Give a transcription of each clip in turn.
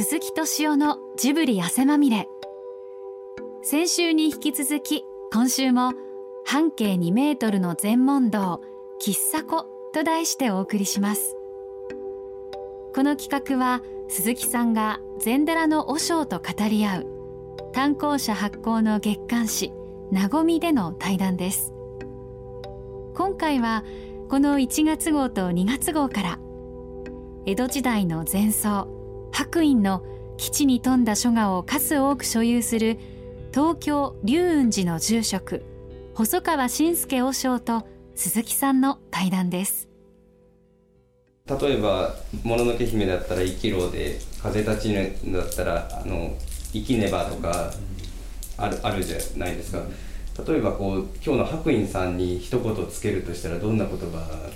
鈴木敏夫のジブリ汗まみれ。先週に引き続き今週も半径2メートルの全問答喫茶子と題してお送りします。この企画は鈴木さんが禅寺の和尚と語り合う炭鉱社発行の月刊誌なごみでの対談です。今回はこの1月号と2月号から江戸時代の前奏白隠の基地に富んだ書画を数多く所有する東京龍雲寺の住職細川信介和尚と鈴木さんの対談です。例えば「もののけ姫」だったら「生きろ」で「風立ちぬ」だったら「あの生きねば」とかあるあるじゃないですか。例えばこう今日の白隠さんに一言つけるとしたらどんな言葉？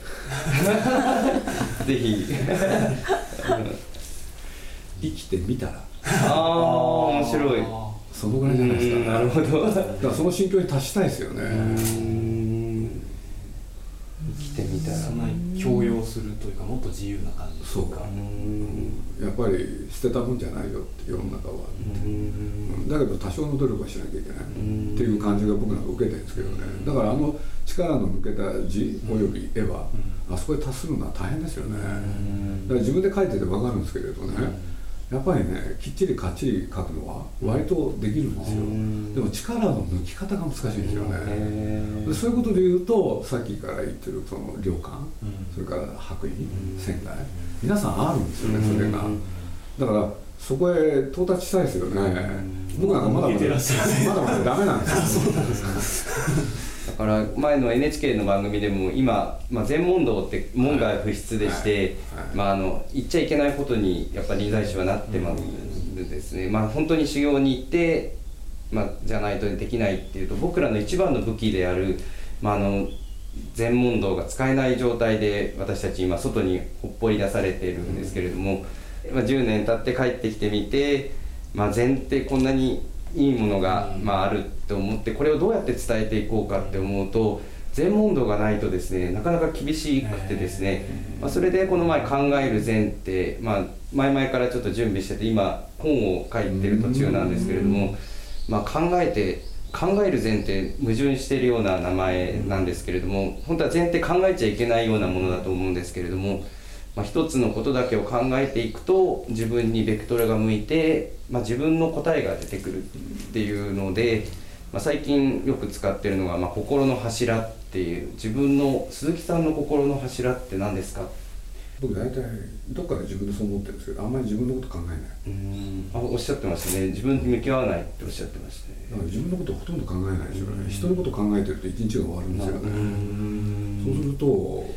ぜひ生きてみたら。ああ面白い。そのぐらいじゃないですか。なるほど。だからその心境に達したいですよね。生きてみたら。そんなに強要するというかもっと自由な感じそうか。やっぱり捨てたもんじゃないよって世の中は。うん。だけど多少の努力はしなきゃいけない。っていう感じが僕なんか受けてるんですけどね。だからあの力の抜けた字および絵はあそこに達するのは大変ですよね。だから自分で書いてて分かるんですけれどねやっぱりねきっちりかっちり書くのは割とできるんですよ。でも力の抜き方が難しいんですよね。でそういうことで言うとさっきから言ってるその良感それから白衣仙台皆さんあるんですよねそれが。だからそこへ到達したいですよね。僕なんかまだまだまだまだダメなんですよだから前の NHK の番組でも今、まあ、全問答って門外不出でして、まあ、あの言っちゃいけないことにやっぱり臨済宗はなってますですね、まあ、本当に修行に行って、まあ、じゃないとできないっていうと僕らの一番の武器である、まあ、あの全問答が使えない状態で私たち今外にほっぽり出されているんですけれども、まあ、10年経って帰ってきてみて、まあ、禅ってこんなにいいものが、まあ、あるって思ってこれをどうやって伝えていこうかって思うと全問答がないとですねなかなか厳しくてですね、まあ、それでこの前「考える禅」って、まあ、前々からちょっと準備してて今本を書いてる途中なんですけれども、まあ、考えて考える禅って矛盾しているような名前なんですけれども本当は禅って考えちゃいけないようなものだと思うんですけれども。まあ、一つのことだけを考えていくと自分にベクトルが向いて、まあ、自分の答えが出てくるっていうので、まあ、最近よく使ってるのが、まあ、心の柱っていう自分の鈴木さんの心の柱って何ですか？僕大体どっかで自分でそう思ってるんですけどあんまり自分のこと考えない。うん。あおっしゃってましたね。自分に向き合わないっておっしゃってましたね。だから自分のことほとんど考えないですよね。人のこと考えてると一日が終わるんですよね。そうすると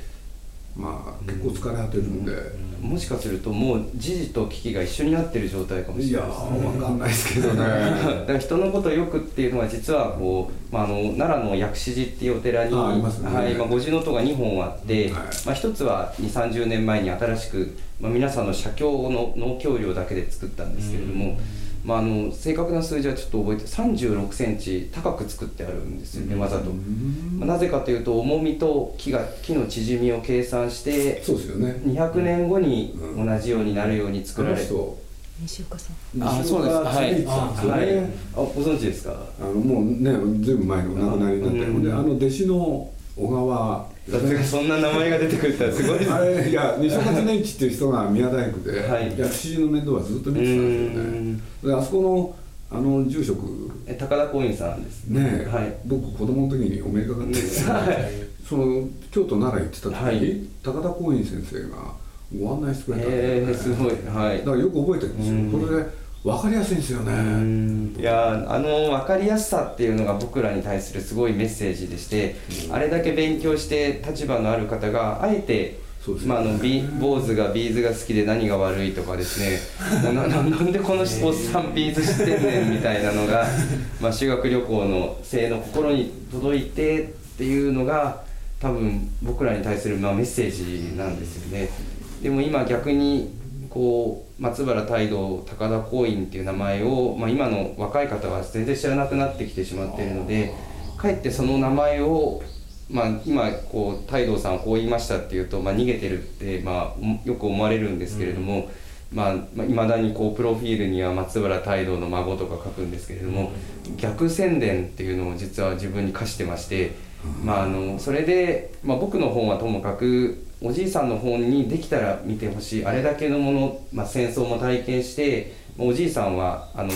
まあ結構疲れ果てるんで、もしかするともう時事と危機が一緒になってる状態かもしれないですね。いや分かんないですけどね。だから人のことをよくっていうのは実はこう、まあ、あの奈良の薬師寺っていうお寺にありますね。はいまあ、五重塔が2本あって、はい。まあ、一つは2 3 0年前に新しく、まあ、皆さんの写経の農協量だけで作ったんですけれども、まあ、あの正確な数字はちょっと覚えて3 6センチ高く作ってあるんですよねわざと、まあ、なぜかというと重みと木が木の縮みを計算してそうですよね。200年後に同じようになるように作られて、あの人。西岡さん。あそうです。はい。西岡さんですよはい。ねあご存知ですか？あのもうねずいぶん前のお亡くなりになってほんであの弟子の小川。だってそんな名前が出てくるってすごいですあれいや西岡常一っていう人が宮大工で、はい。薬師寺の面倒はずっと見てたんですよねであそこのあの住職。え高田光院さんです。ね、はい。僕子供の時にお目にかかって、はい。その京都奈良行ってた時に、はい。高田光院先生がご案内してくれたんえー、だよね。すごい。はい。だからよく覚えてるんですよ。これで分かりやすいんですよね。いやあの分かりやすさっていうのが僕らに対するすごいメッセージでして、あれだけ勉強して立場のある方があえてそうですね。まあ、あのビ坊主が B'z が好きで何が悪いとかですね。なななんでこのおっさん B'z 知ってんねんみたいなのが、まあ、修学旅行の生の心に届いてっていうのが多分僕らに対するまあメッセージなんですよね。でも今逆にこう松原泰道高田光院っていう名前を、まあ、今の若い方は全然知らなくなってきてしまっているのでかえってその名前を、まあ、今こう泰道さんはこう言いましたっていうと、まあ、逃げてるって、まあ、よく思われるんですけれども、まあ、まあ、未だにこうプロフィールには松原太道の孫とか書くんですけれども逆宣伝っていうのを実は自分に課してまして、まあ、あのそれで、まあ、僕の本はともかくおじいさんの本にできたら見てほしいあれだけのもの、まあ、戦争も体験しておじいさんはあの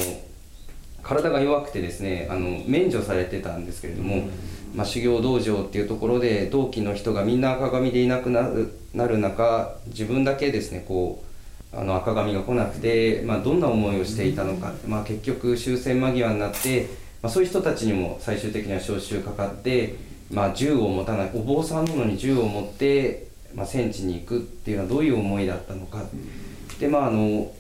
体が弱くてですねあの免除されてたんですけれども、まあ、修行道場っていうところで同期の人がみんな赤髪でいなくなるなる中自分だけですねこうあの赤髪が来なくて、まあ、どんな思いをしていたのか、まあ、結局終戦間際になって、まあ、そういう人たちにも最終的には召集かかって、まあ、銃を持たないお坊さんなのに銃を持って、まあ、戦地に行くっていうのはどういう思いだったのか。でまああの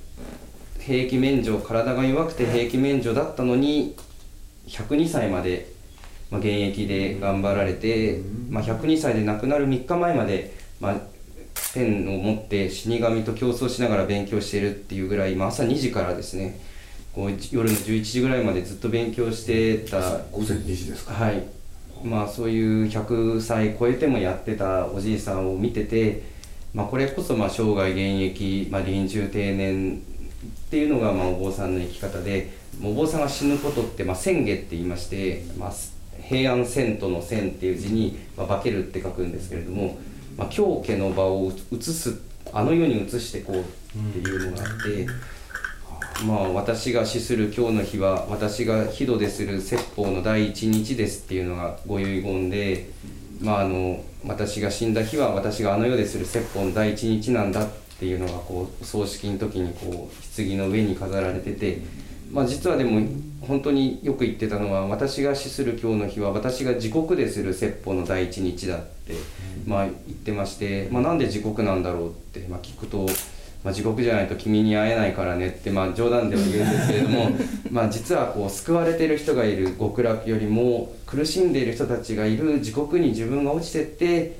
兵役免除体が弱くて兵役免除だったのに102歳まで、まあ、現役で頑張られて、まあ、102歳で亡くなる3日前まで、まあ、ペンを持って死神と競争しながら勉強しているっていうぐらい、まあ、朝2時からですねこう夜の11時ぐらいまでずっと勉強してた午前2時ですか。はい。まあそういう100歳超えてもやってたおじいさんを見てて、まあ、これこそまあ生涯現役、まあ、臨終定年っていうのがまあお坊さんの生き方でお坊さんが死ぬことってまあって言いまして、まあ、平安遷都の遷っていう字に、まあ、化けるって書くんですけれども、まあ、狂家の場を移すあの世に移してこうっていうのがあって。まあ、私が死する今日の日は私が火土でする説法の第一日ですっていうのがご遺言で、まあ、あの私が死んだ日は私があの世でする説法の第一日なんだっていうのがこう葬式の時にこう棺の上に飾られてて、まあ、実はでも本当によく言ってたのは私が死する今日の日は私が地獄でする説法の第一日だって、まあ、言ってまして、まあ、なんで地獄なんだろうって、まあ、聞くと。まあ、地獄じゃないと君に会えないからねって、まあ、冗談では言うんですけれども まあ実はこう救われてる人がいる極楽よりも苦しんでいる人たちがいる地獄に自分が落ちてって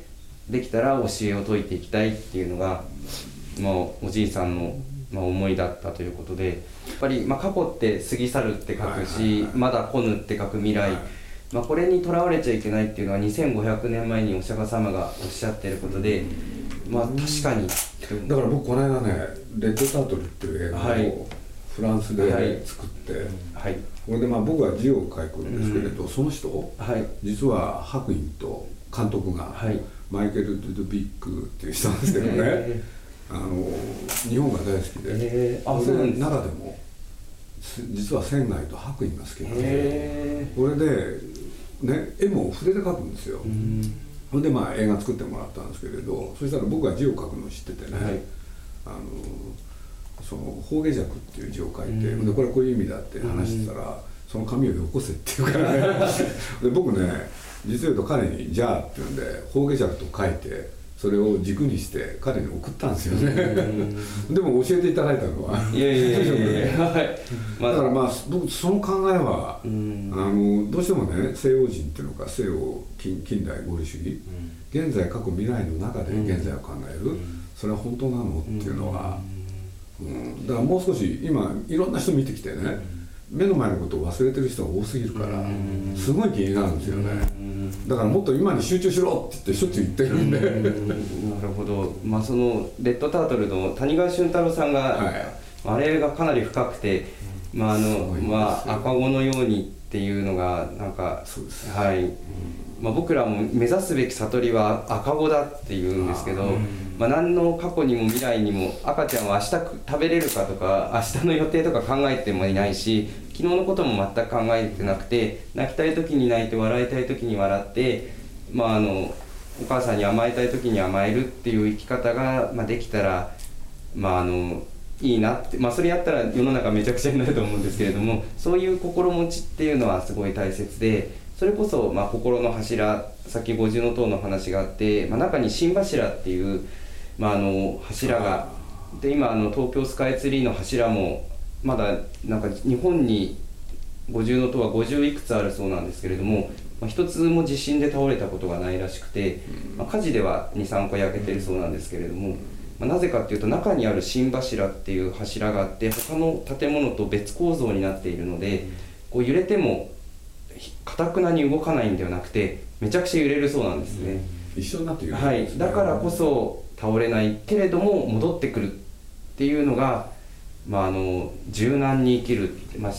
できたら教えを説いていきたいっていうのが、まあ、おじいさんの、まあ、思いだったということでやっぱり、まあ、過去って過ぎ去るって書くし、まだ来ぬって書く未来、まあ、これにとらわれちゃいけないっていうのは2500年前にお釈迦様がおっしゃってることで。まあ確かに。だから僕この間ね「レッドタートル」っていう映画をフランスで作って、はい、これでまあ僕は字を書くんですけれど、うん、その人、はい、実は白隠と監督が、はい、マイケル・ドゥドビックっていう人なんですけどね、えー、あの日本が大好きで、えー、あそれで中でも実は仙外と白隠が好きなんで、えー、これで、ね、絵も筆で描くんですよ。うん。ほんでまあ映画作ってもらったんですけれどそしたら僕が字を書くのを知っててね、はい、あのその「方下尺」っていう字を書いて、うん、でこれこういう意味だって話してたら、うん、その紙をよこせって言うからね で僕ね実を言うと彼に「じゃあ」って言うんで「方下尺」と書いてそれを軸にして彼に送ったんですよね。でも教えていただいたのは。いやいやいやいや、はい、だからまあ僕その考えは、あのどうしてもね西洋人っていうのか西洋近近代合理主義、現在過去未来の中で現在を考える、それは本当なのっていうのは、うん、だからもう少し今いろんな人見てきてね、目の前のことを忘れてる人が多すぎるからすごい気になるんですよねだからもっと今に集中しろって言ってしょっちゅう言ってるんで。なるほど。まあそのレッドタートルの谷川俊太郎さんが、はい、あれがかなり深くてまああのまあ赤子のようにっていうのがなんかはい、まあ、僕らも目指すべき悟りは赤子だって言うんですけど、まあ、何の過去にも未来にも赤ちゃんは明日食べれるかとか明日の予定とか考えてもいないし昨日のことも全く考えてなくて泣きたい時に泣いて笑いたい時に笑ってまああのお母さんに甘えたい時に甘えるっていう生き方が、まあ、できたらまああのいいなって、まあ、それやったら世の中めちゃくちゃになると思うんですけれどもそういう心持ちっていうのはすごい大切でそれこそ、まあ、心の柱さっき五重の塔の話があって、まあ、中に心柱っていうまあ、あの柱がで今あの東京スカイツリーの柱もまだなんか日本に五重塔は50いくつあるそうなんですけれども、まあ、一つも地震で倒れたことがないらしくて、まあ、火事では23個焼けてるそうなんですけれども、まあ、なぜかっていうと中にある心柱っていう柱があって他の建物と別構造になっているのでこう揺れてもかたくなに動かないんではなくてめちゃくちゃ揺れるそうなんですね。一緒になってはい、だからこそ倒れないけれども戻ってくるっっていうのが、まあ、あの柔軟に生きる、まあ、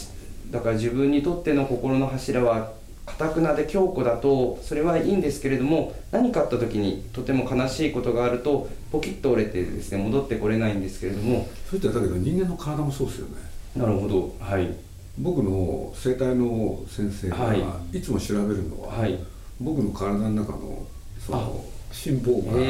だから自分にとっての心の柱はかたくなで強固だとそれはいいんですけれども何かあった時にとても悲しいことがあるとポキッと折れてですね戻ってこれないんですけれども。それってだけど人間の体もそうですよね。なるほど。はい。僕の生体の先生がい。つも調べるのは、はい、僕の体の中のその心房が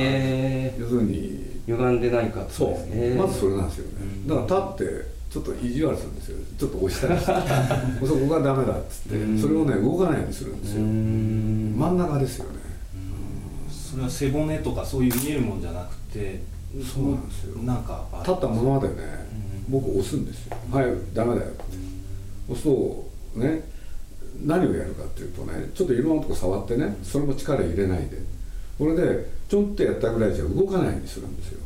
要するに歪んでないかそう。まずそれなんですよね。だから立ってちょっと意地悪するんですよ。ちょっと押したりして。そこがダメだっつって。それをね動かないようにするんですよ。真ん中ですよね。それは背骨とかそういう見えるもんじゃなくてそうなんですよ。なんか立ったままでね。僕押すんですよ。はいダメだよって。押すとね何をやるかっていうとねちょっといろんなとこ触ってねそれも力入れないでこれでちょっとやったぐらいじゃ動かないようにするんですよ。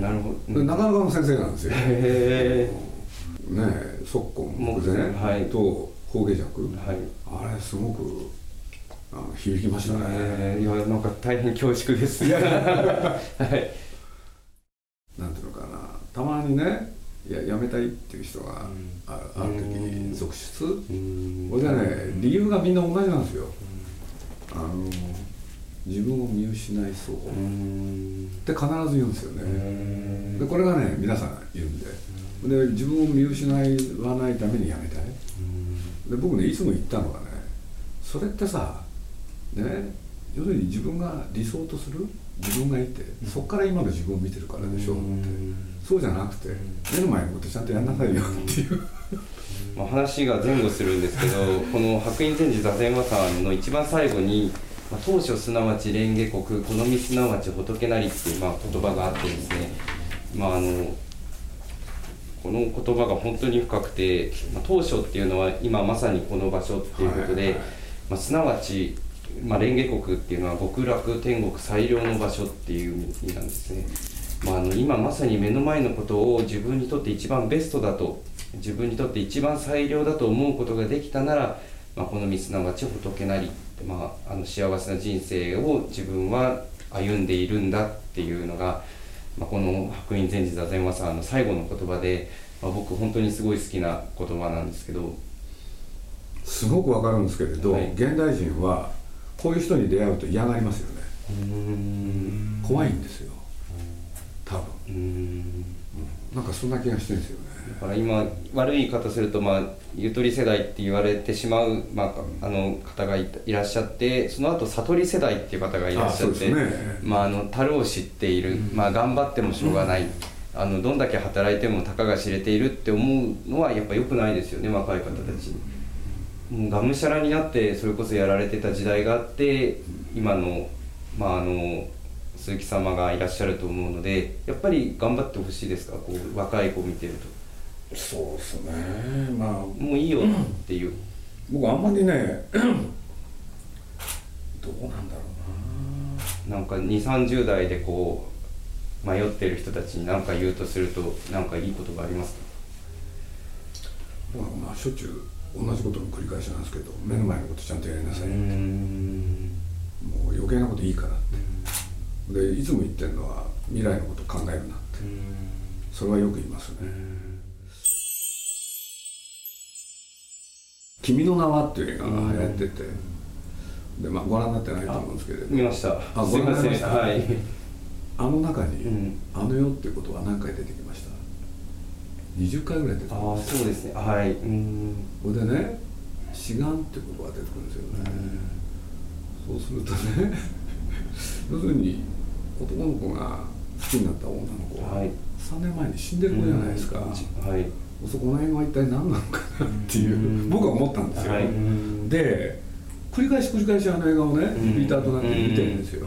なるほど。なかなかの先生なんですよ。へえねえ即根木前、はい、と法下尺、はい、あれすごくあの響きましたね。いやなんか大変恐縮です はい。なんていうのかな。たまにねいややめたいっていう人があ,、ある時続出？これでね理由がみんな同じなんですよ。あの自分を見失いそう。って必ず言うんですよね。でこれがね皆さん言うんで。で自分を見失わないためにやめたい。で僕ねいつも言ったのがねそれってさね要するに自分が理想とする自分がいてそこから今の自分を見てるからでしょうって。そうじゃなくて目の前のことちゃんとやんなさいよっていう。まあ話が前後するんですけどこの白隠禅師座禅和さんの一番最後にまあ、当初すなわち蓮華国好みすなわち仏なりっていう、まあ、言葉があってですね、まあ、あのこの言葉が本当に深くて、まあ、当初っていうのは今まさにこの場所っていうことで、はいはい、まあ、すなわち、まあ、蓮華国っていうのは極楽天国最良の場所っていう意味なんですね、まあ、あの今まさに目の前のことを自分にとって一番ベストだと自分にとって一番最良だと思うことができたなら、まあ、このみすなわち仏なりまあ、あの幸せな人生を自分は歩んでいるんだっていうのが、まあ、この白隠禅師座禅和さんの最後の言葉で、まあ、僕本当にすごい好きな言葉なんですけど。すごくわかるんですけれど、はい、現代人はこういう人に出会うと嫌がりますよね。怖いんですよ。多分なんかそんな気がしてるんですよね。だから今悪い言い方すると、まあ、ゆとり世代って言われてしまう、まあ、あの方がいらっしゃってその後悟り世代っていう方がいらっしゃって、ね、まあ、あの樽を知っている、まあ、頑張ってもしょうがない、あのどんだけ働いてもたかが知れているって思うのはやっぱ良くないですよね若い方たちもうがむしゃらになってそれこそやられてた時代があって今の,、まあ、あの鈴木様がいらっしゃると思うのでやっぱり頑張ってほしいですか？こう若い子を見てると。そうですね。まあもういいよっていう、僕あんまりね どうなんだろうな。なんか2 3 0代でこう迷ってる人たちに何か言うとすると何かいいことがありますか？まあしょっちゅう同じことの繰り返しなんですけど目の前のことちゃんとやりなさいって。もう余計なこといいからでいつも言ってるのは未来のこと考えるなって。それはよく言いますね「君の名は」っていう映画が流行ってて、でまあご覧になってないと思うんですけれど見ました。あご覧になりました。はい。あの中に、うん、あの世っていうことは何回出てきました？20回ぐらい出てきました。あそうですね。はい。うん。これでね志願っていうことが出てくるんですよね、そうするとね 要するに男の子が好きになった女の子は、はい、3年前に死んでる子じゃないですか、はい。そこの辺は一体何なのかなっていう僕は思ったんですよ、はい、で繰り返し繰り返しあの映画をねリピーターとなって見てるんですよ。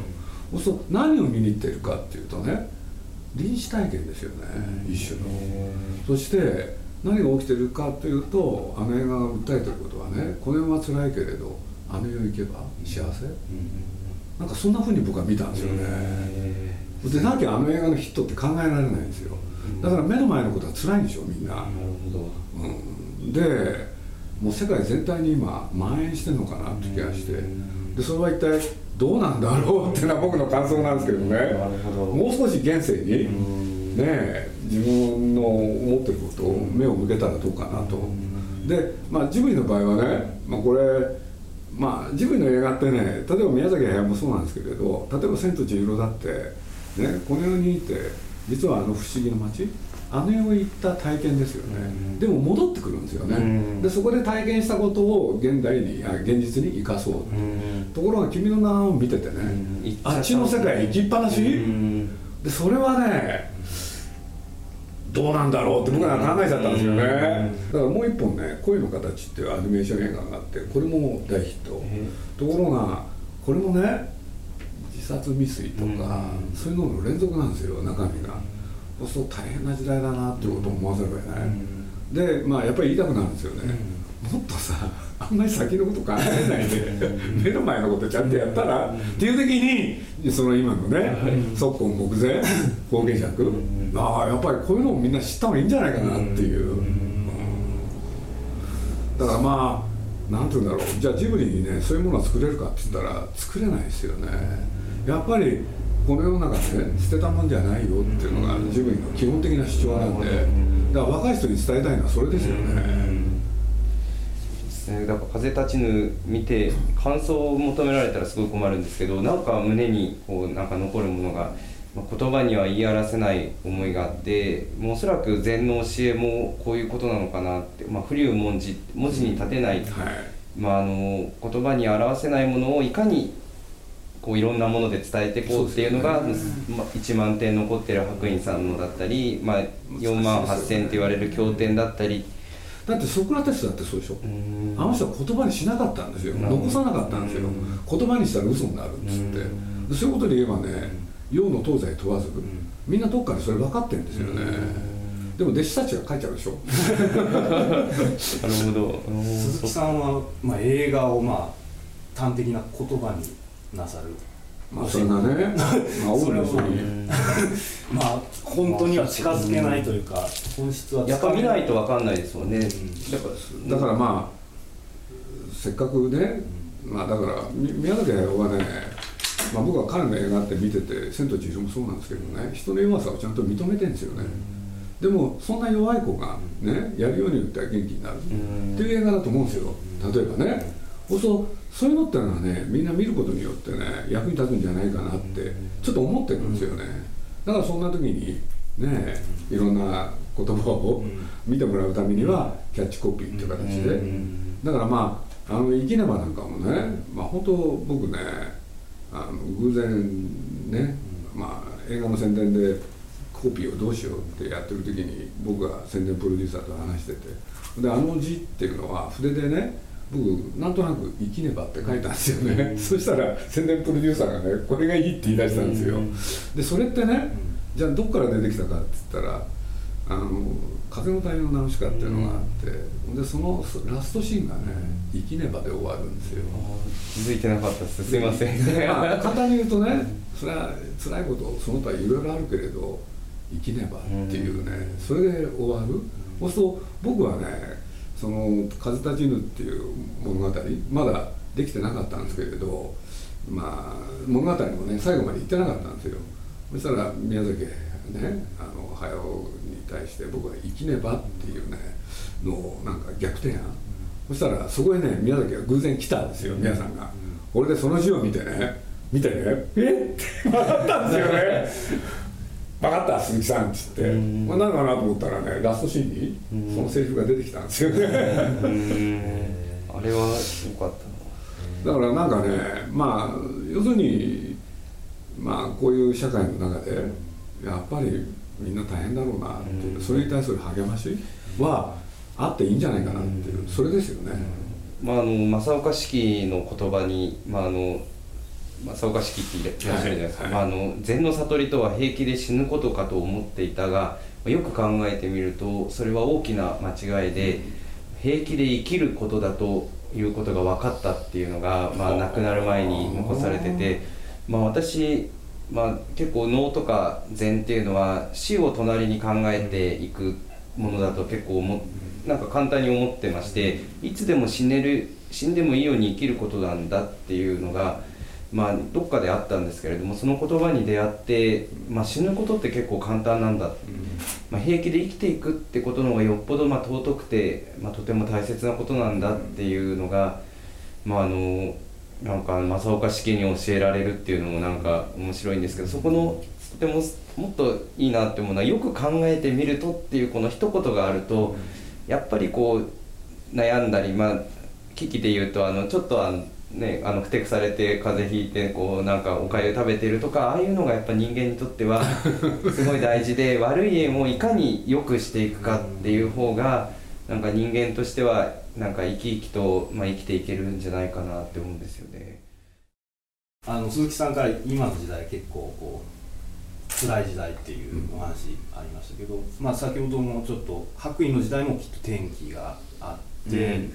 そうすると何を見に行ってるかっていうとね臨死体験ですよね一種のそして何が起きてるかというとあの映画が訴えてることはねこの世は辛いけれどあの世行けば幸せなんかそんなふうに僕は見たんですよね。でなきゃあの映画のヒットって考えられないんですよ。だから目の前のことは辛いんでしょみんな。なるほど、うん、でもう世界全体に今蔓延してるのかなって気がして。でそれは一体どうなんだろうっていうのは僕の感想なんですけどね。もう少し現世にね自分の思ってることを目を向けたらどうかなと。で、まあ、ジブリの場合はね、まあ、これまあジブリの映画ってね例えば宮崎駿もそうなんですけれど例えば「千と千尋」だってねこの世にいて実はあの不思議な街あの世を行った体験ですよね、でも戻ってくるんですよね、でそこで体験したことを現代にあ現実に生かそう、ところが「君の名を見ててね、あっちの世界行きっぱなし、でそれはねどうなんだろうって僕ら考えちゃったんですよね、だからもう一本ね「恋の形」っていうアニメーション映画があってこれも大ヒット、ところがこれもね自殺未遂とか、そういうのの連続なんですよ中身が。そうすると大変な時代だなっていうことを思わざるを得ない、でまあやっぱり言いたくなるんですよね、もっとさあんまり先のこと考えないで目の前のことちゃんとやったら、っていう時にその今のね即今目前方言尺、ああやっぱりこういうのをみんな知った方がいいんじゃないかなっていう、だからまあなんて言うんだろう。じゃあジブリにねそういうものは作れるかって言ったら作れないですよね。やっぱりこの世の中で捨てたもんじゃないよっていうのがジブリの基本的な主張なんでだから若い人に伝えたいのはそれですよね。だから風立ちぬ見て感想を求められたらすごい困るんですけどなんか胸にこうなんか残るものが、まあ、言葉には言い表せない思いがあってもうおそらく禅の教えもこういうことなのかなって、まあ、不流文字文字に立てない、はい、まあ、あの言葉に表せないものをいかにこういろんなもので伝えていこうっていうのが、ね。まあ、1万点残ってる白隠さんのだったり、まあ、4万8,000って言われる経典だったり。だってソクラテスだってそうでしょ。あの人は言葉にしなかったんですよ。残さなかったんですよ。言葉にしたら嘘になるっつって。そういうことで言えばね洋の東西問わずみんなどっかでそれ分かってるんですよね。でも弟子たちが書いちゃうでしょ。なるほど。鈴木さんは、まあ、映画をまあ端的な言葉になさる。まあそれがね。まあ多いですよね まあ本当には近づけないというか本質はやっぱ見ないと分かんないですもんね、だからだからまあせっかくね、まあだから宮崎駿はねまあ、僕は彼の映画って見てて「千と千尋」もそうなんですけどね人の弱さをちゃんと認めてるんですよね、でもそんな弱い子がねやるように言ったら元気になる。っていう映画だと思うんですよ。例えばね、そうそういうのってのはねみんな見ることによってね役に立つんじゃないかなってちょっと思ってるんですよね、だからそんな時にねいろんな言葉を見てもらうためにはキャッチコピーっていう形で。だからまああの生きねばなんかもねまあ本当僕ねあの偶然ねまあ映画の宣伝でコピーをどうしようってやってる時に僕が宣伝プロデューサーと話してて。であの字っていうのは筆でね僕なんとなく「生きねば」って書いたんですよね、うん、そしたら宣伝プロデューサーがねこれがいいって言い出したんですよ、うん、でそれってねじゃあどっから出てきたかって言ったら「あの風の谷のナウシカ」っていうのがあって、でそのラストシーンがね「生きねば」で終わるんですよ。気づいてなかったです。すいません、まあ、簡単に言うとねそれは辛いことその他いろいろあるけれど生きねばっていうねそれで終わる。そうすると僕はねその「風立ちぬ」っていう物語まだできてなかったんですけれどまあ物語もね最後まで言ってなかったんですよ。そしたら宮崎ねあの早尾に対して僕は「生きねば」っていうねのをなんか逆転案。そしたらそこへね宮崎が偶然来たんですよ皆さんが、俺でその字を見てね見てね「えっ?」って笑ったんですよね分かった鈴木さん」っつって、まあ、何かなと思ったらねラストシーンにそのセリフが出てきたんですよ。ねあれはよかっただからなんかねまあ要するにまあこういう社会の中でやっぱりみんな大変だろうなっていうそれに対する励ましはあっていいんじゃないかなっていうそれですよね。まあ、あの正岡子規の言葉に、まあ、あの正岡式っていらっしゃるじゃないですか、はいはい、まあ、あの禅の悟りとは平気で死ぬことかと思っていたがよく考えてみるとそれは大きな間違いで、平気で生きることだということが分かったっていうのが、まあ、亡くなる前に残されてて、まあ、私、まあ、結構能とか禅っていうのは死を隣に考えていくものだと結構もなんか簡単に思ってましていつでも死ねる死んでもいいように生きることなんだっていうのがまあ、どっかであったんですけれどもその言葉に出会って、まあ、死ぬことって結構簡単なんだ、まあ、平気で生きていくってことの方がよっぽどまあ尊くて、まあ、とても大切なことなんだっていうのが、まあ、あのなんか正岡式に教えられるっていうのもなんか面白いんですけどそこのとてももっといいなって思うのはよく考えてみるとっていうこの一言があるとやっぱりこう悩んだりまあ危機で言うとあのちょっとあのね、あのふてくされて風邪ひいてこうなんかおかゆ食べてるとかああいうのがやっぱ人間にとっては すごい大事で悪い縁をいかに良くしていくかっていう方がなんか人間としてはなんか生き生きと、まあ、生きていけるんじゃないかなって思うんですよね。あの鈴木さんから今の時代結構こう辛い時代っていうお話ありましたけど、まあ、先ほどもちょっと白衣の時代もきっと転機があって。うん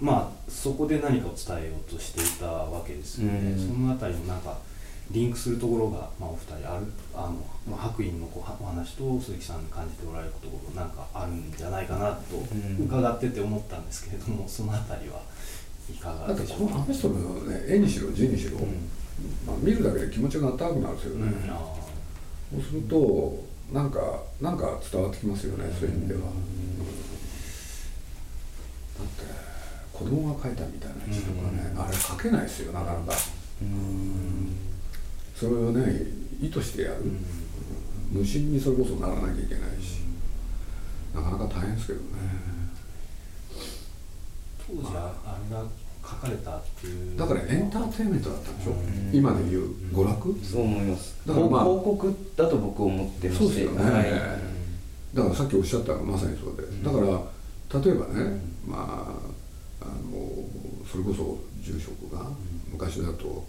まあそこで何かを伝えようとしていたわけですよね、その辺りもなんかリンクするところが、まあ、お二人ある。あの、まあ、白院のこうお話と鈴木さん感じておられるところなんかあるんじゃないかなと伺ってて思ったんですけれども、その辺りはいかがでしょうか？あの人の、ね、絵にしろ字にしろ、うん、まあ、見るだけで気持ちが温かくなるんですよね、うん、そうするとなんかなんか伝わってきますよね、そういう意味では、子供が描いたみたいな字とかね、あれ書けないですよなかなか。それをね意図してやる、無心にそれこそならなきゃいけないし、なかなか大変ですけどね。当時はあ。れが書かれたっていう。だからエンターテインメントだったんでしょ、今でいう娯楽、そう思います。だから、まあ、広告だと僕思ってましてそうですよね、はい、だからさっきおっしゃったのがまさにそうで、だから例えばね、まああのそれこそ住職が昔だと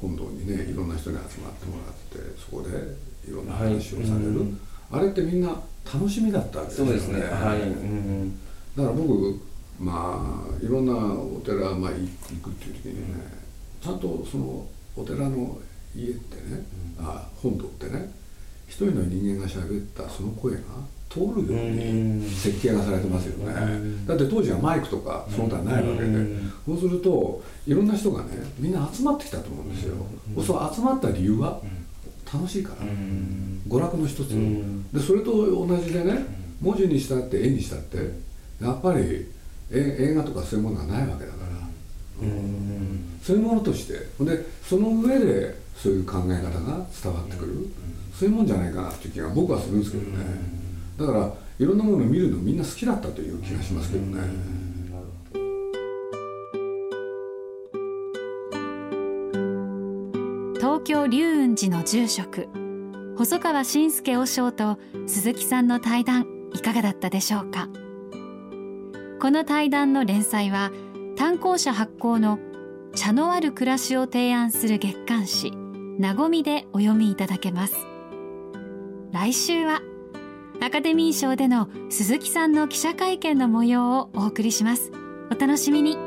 本堂にねいろんな人に集まってもらってそこでいろんな話をされる、はいあれってみんな楽しみだったわけですよね。そうですね。はい。うん、だから僕まあいろんなお寺、まあ、行くっていう時にね、ちゃんとそのお寺の家ってね、あ本堂ってね一人の人間が喋ったその声が通るように設計がされてますよね、だって当時はマイクとかその他ないわけで、そうするといろんな人がねみんな集まってきたと思うんですよ、そう集まった理由は楽しいから、娯楽の一つ、でそれと同じでね文字にしたって絵にしたってやっぱり映画とかそういうものがないわけだから、そういうものとして。でその上でそういう考え方が伝わってくる、そういうもんじゃないかなっていう気が僕はするんですけどね。だからいろんなものを見るのみんな好きだったという気がしますけどね。東京龍雲寺の住職細川信介和尚と鈴木さんの対談いかがだったでしょうか？この対談の連載は単行者発行の茶のある暮らしを提案する月刊誌「なごみ」でお読みいただけます来週はアカデミー賞での鈴木さんの記者会見の模様をお送りします。お楽しみに。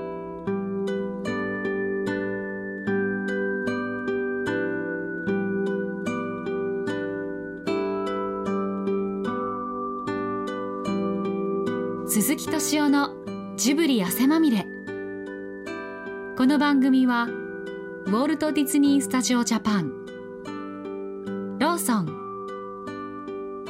鈴木敏夫のジブリ汗まみれ。この番組はウォルト・ディズニー・スタジオ・ジャパン。ローソン